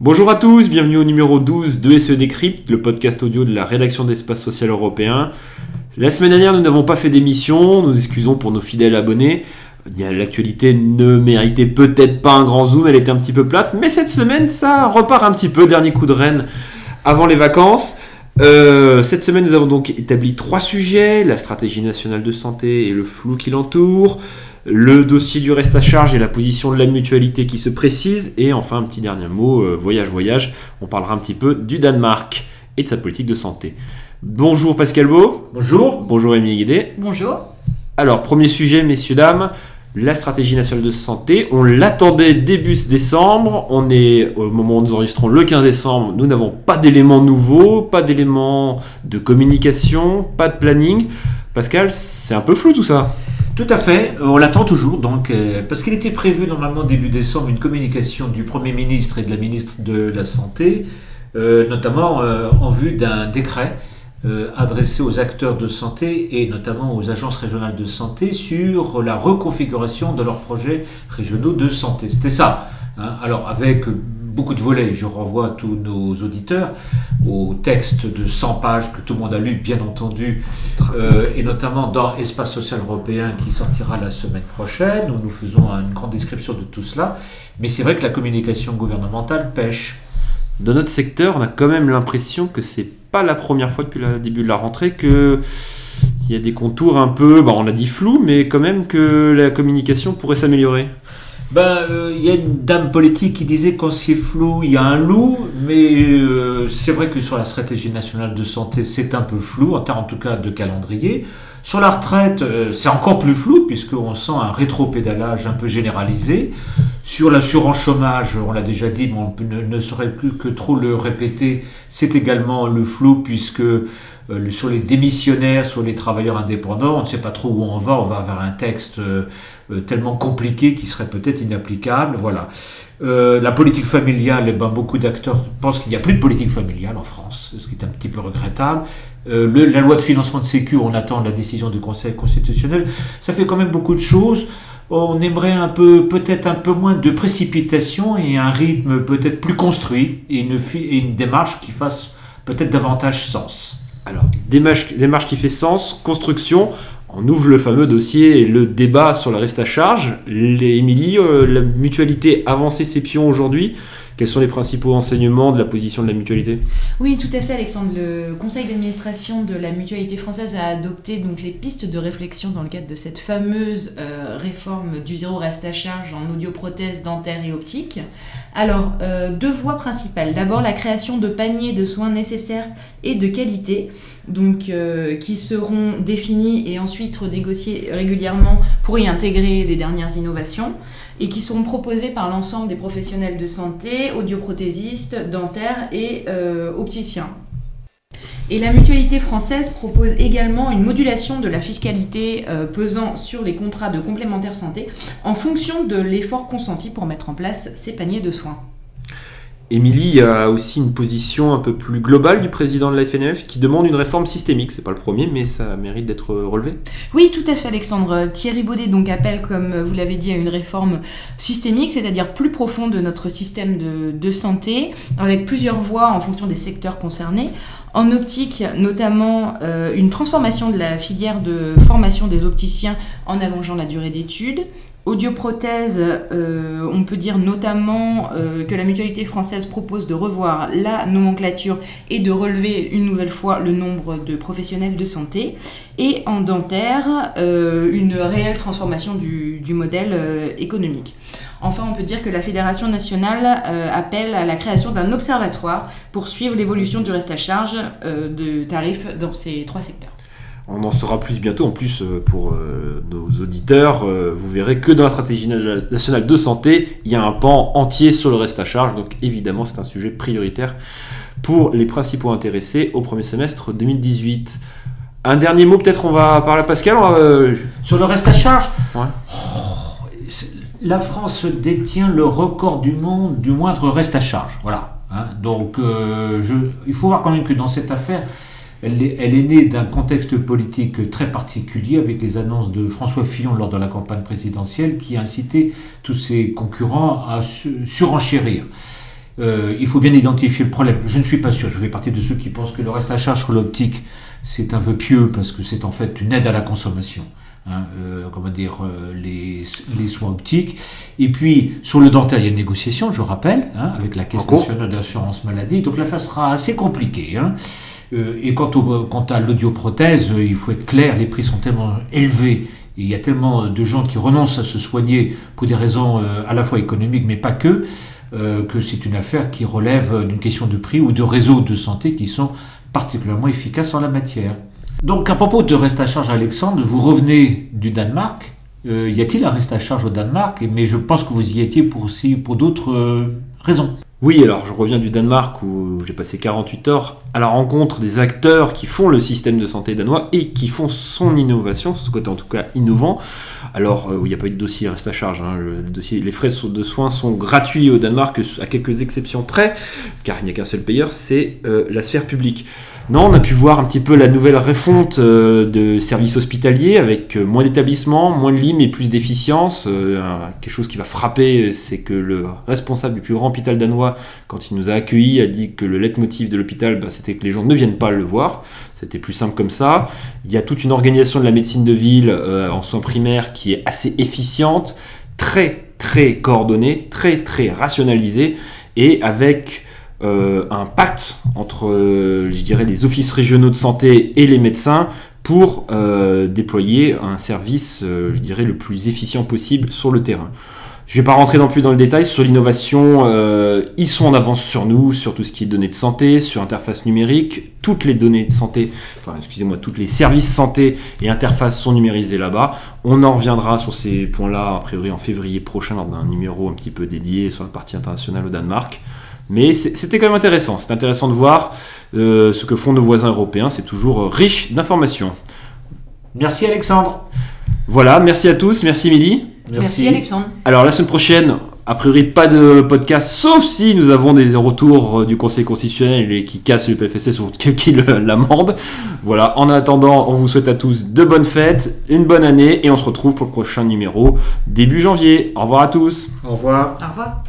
Bonjour à tous, bienvenue au numéro 12 de SE Décrypte, le podcast audio de la rédaction d'Espace Social Européen. La semaine dernière, nous n'avons pas fait d'émission, nous excusons pour nos fidèles abonnés. L'actualité ne méritait peut-être pas un grand zoom, elle était un petit peu plate, mais cette semaine, ça repart un petit peu, dernier coup de reine avant les vacances. Euh, cette semaine, nous avons donc établi trois sujets la stratégie nationale de santé et le flou qui l'entoure, le dossier du reste à charge et la position de la mutualité qui se précise, et enfin un petit dernier mot, euh, voyage, voyage, on parlera un petit peu du Danemark et de sa politique de santé. Bonjour Pascal Beau. Bonjour. Bonjour Émilie Guédé. Bonjour. Alors, premier sujet, messieurs, dames, la stratégie nationale de santé. On l'attendait début décembre. On est au moment où nous enregistrons le 15 décembre. Nous n'avons pas d'éléments nouveaux, pas d'éléments de communication, pas de planning. Pascal, c'est un peu flou tout ça. Tout à fait, euh, on l'attend toujours donc, euh, parce qu'il était prévu normalement début décembre une communication du Premier ministre et de la ministre de la Santé, euh, notamment en vue d'un décret adressé aux acteurs de santé et notamment aux agences régionales de santé sur la reconfiguration de leurs projets régionaux de santé. C'était ça. Hein. Alors avec beaucoup de volets. Je renvoie tous nos auditeurs au texte de 100 pages que tout le monde a lu, bien entendu, euh, et notamment dans Espace social européen qui sortira la semaine prochaine, où nous faisons une grande description de tout cela. Mais c'est vrai que la communication gouvernementale pêche. Dans notre secteur, on a quand même l'impression que c'est pas la première fois depuis le début de la rentrée que il y a des contours un peu, on a dit flou, mais quand même que la communication pourrait s'améliorer. Ben, il euh, y a une dame politique qui disait quand c'est flou, il y a un loup, mais euh, c'est vrai que sur la stratégie nationale de santé, c'est un peu flou, en termes en tout cas de calendrier. Sur la retraite, euh, c'est encore plus flou, puisqu'on sent un rétro-pédalage un peu généralisé. Sur l'assurance chômage, on l'a déjà dit, mais on ne, ne saurait plus que trop le répéter, c'est également le flou, puisque sur les démissionnaires, sur les travailleurs indépendants, on ne sait pas trop où on va, on va vers un texte tellement compliqué qui serait peut-être inapplicable. Voilà. Euh, la politique familiale, eh ben, beaucoup d'acteurs pensent qu'il n'y a plus de politique familiale en France, ce qui est un petit peu regrettable. Euh, la loi de financement de sécu, on attend la décision du Conseil constitutionnel. Ça fait quand même beaucoup de choses. On aimerait un peu, peut-être un peu moins de précipitation et un rythme peut-être plus construit et une, et une démarche qui fasse peut-être davantage sens. Alors, démarche, démarche qui fait sens, construction on ouvre le fameux dossier le débat sur le reste à charge. Les, Émilie, euh, la mutualité a avancé ses pions aujourd'hui. Quels sont les principaux enseignements de la position de la mutualité? Oui, tout à fait, Alexandre. Le conseil d'administration de la mutualité française a adopté donc les pistes de réflexion dans le cadre de cette fameuse euh, réforme du zéro reste à charge en audioprothèse dentaire et optique. Alors, euh, deux voies principales. D'abord, la création de paniers de soins nécessaires et de qualité, donc euh, qui seront définis et ensuite renégociés régulièrement pour y intégrer les dernières innovations et qui seront proposés par l'ensemble des professionnels de santé, audioprothésistes, dentaires et euh, opticiens. Et la mutualité française propose également une modulation de la fiscalité euh, pesant sur les contrats de complémentaire santé en fonction de l'effort consenti pour mettre en place ces paniers de soins. Émilie a aussi une position un peu plus globale du président de la FNF qui demande une réforme systémique. C'est pas le premier, mais ça mérite d'être relevé. Oui, tout à fait, Alexandre. Thierry Baudet donc appelle, comme vous l'avez dit, à une réforme systémique, c'est-à-dire plus profonde de notre système de, santé, avec plusieurs voies en fonction des secteurs concernés. En optique, notamment euh, une transformation de la filière de formation des opticiens en allongeant la durée d'études, Audioprothèse, euh, on peut dire notamment euh, que la mutualité française propose de revoir la nomenclature et de relever une nouvelle fois le nombre de professionnels de santé. Et en dentaire, euh, une réelle transformation du, du modèle économique. Enfin, on peut dire que la Fédération nationale appelle à la création d'un observatoire pour suivre l'évolution du reste à charge de tarifs dans ces trois secteurs. On en saura plus bientôt. En plus, euh, pour euh, nos auditeurs, euh, vous verrez que dans la stratégie nationale de santé, il y a un pan entier sur le reste à charge. Donc évidemment, c'est un sujet prioritaire pour les principaux intéressés au premier semestre 2018. Un dernier mot, peut-être on va parler à Pascal. Sur le reste à charge oh, La France détient le record du monde du moindre reste à charge. Voilà. Hein. Donc je, il faut voir quand même que dans cette affaire, Elle est, elle est née d'un contexte politique très particulier avec les annonces de François Fillon lors de la campagne présidentielle qui a incité tous ses concurrents à su- surenchérir. Euh, il faut bien identifier le problème. Je ne suis pas sûr, je fais partie de ceux qui pensent que le reste à charge sur l'optique, c'est un vœu pieux parce que c'est en fait une aide à la consommation. Hein, euh, comment dire, euh, les, les soins optiques. Et puis, sur le dentaire, il y a une négociation, je rappelle, hein, avec la Caisse nationale d'assurance maladie. Donc l'affaire sera assez compliquée. Hein. Euh, et quant, au, quant à l'audioprothèse, euh, il faut être clair, les prix sont tellement élevés. et Il y a tellement de gens qui renoncent à se soigner pour des raisons euh, à la fois économiques, mais pas que, euh, que c'est une affaire qui relève d'une question de prix ou de réseaux de santé qui sont particulièrement efficaces en la matière. Donc à propos de reste à charge, Alexandre, vous revenez du Danemark. Euh, y a-t-il un reste à charge au Danemark? Mais je pense que vous y étiez pour aussi pour d'autres euh, raisons. Oui, alors je reviens du Danemark où j'ai passé 48 heures à la rencontre des acteurs qui font le système de santé danois et qui font son innovation, ce côté en tout cas innovant. Alors, euh, il n'y a pas eu de dossier reste à charge. hein. Les frais de soins sont gratuits au Danemark, à quelques exceptions près, car il n'y a qu'un seul payeur, c'est euh, la sphère publique. Non, on a pu voir un petit peu la nouvelle refonte euh, de services hospitaliers avec euh, moins d'établissements, moins de lits mais plus d'efficience. Euh, quelque chose qui va frapper, c'est que le responsable du plus grand hôpital danois, quand il nous a accueillis, a dit que le leitmotiv de l'hôpital, bah, c'était que les gens ne viennent pas le voir. C'était plus simple comme ça. Il y a toute une organisation de la médecine de ville en soins primaires qui est assez efficiente, très très coordonnée, très très rationalisée et avec un pacte entre, euh, je dirais, les offices régionaux de santé et les médecins pour euh, déployer un service, euh, je dirais, le plus efficient possible sur le terrain. Je ne vais pas rentrer non plus dans le détail sur l'innovation. euh, ils sont en avance sur nous, sur tout ce qui est données de santé, sur interface numérique. Toutes les données de santé, enfin excusez-moi, toutes les services santé et interfaces sont numérisés là-bas. On en reviendra sur ces points-là, a priori en février prochain, lors d'un numéro un petit peu dédié sur la partie internationale au Danemark. Mais c'était quand même intéressant. C'est intéressant de voir euh, ce que font nos voisins européens. C'est toujours euh, riche d'informations. Merci Alexandre. Voilà, merci à tous. Merci Émilie. Merci, Alexandre. Alors la semaine prochaine, a priori pas de podcast, sauf si nous avons des retours euh, du Conseil constitutionnel et qui casse le PFSS ou qui l'amende. Voilà, en attendant, on vous souhaite à tous de bonnes fêtes, une bonne année et on se retrouve pour le prochain numéro début janvier. Au revoir à tous. Au revoir. Au revoir.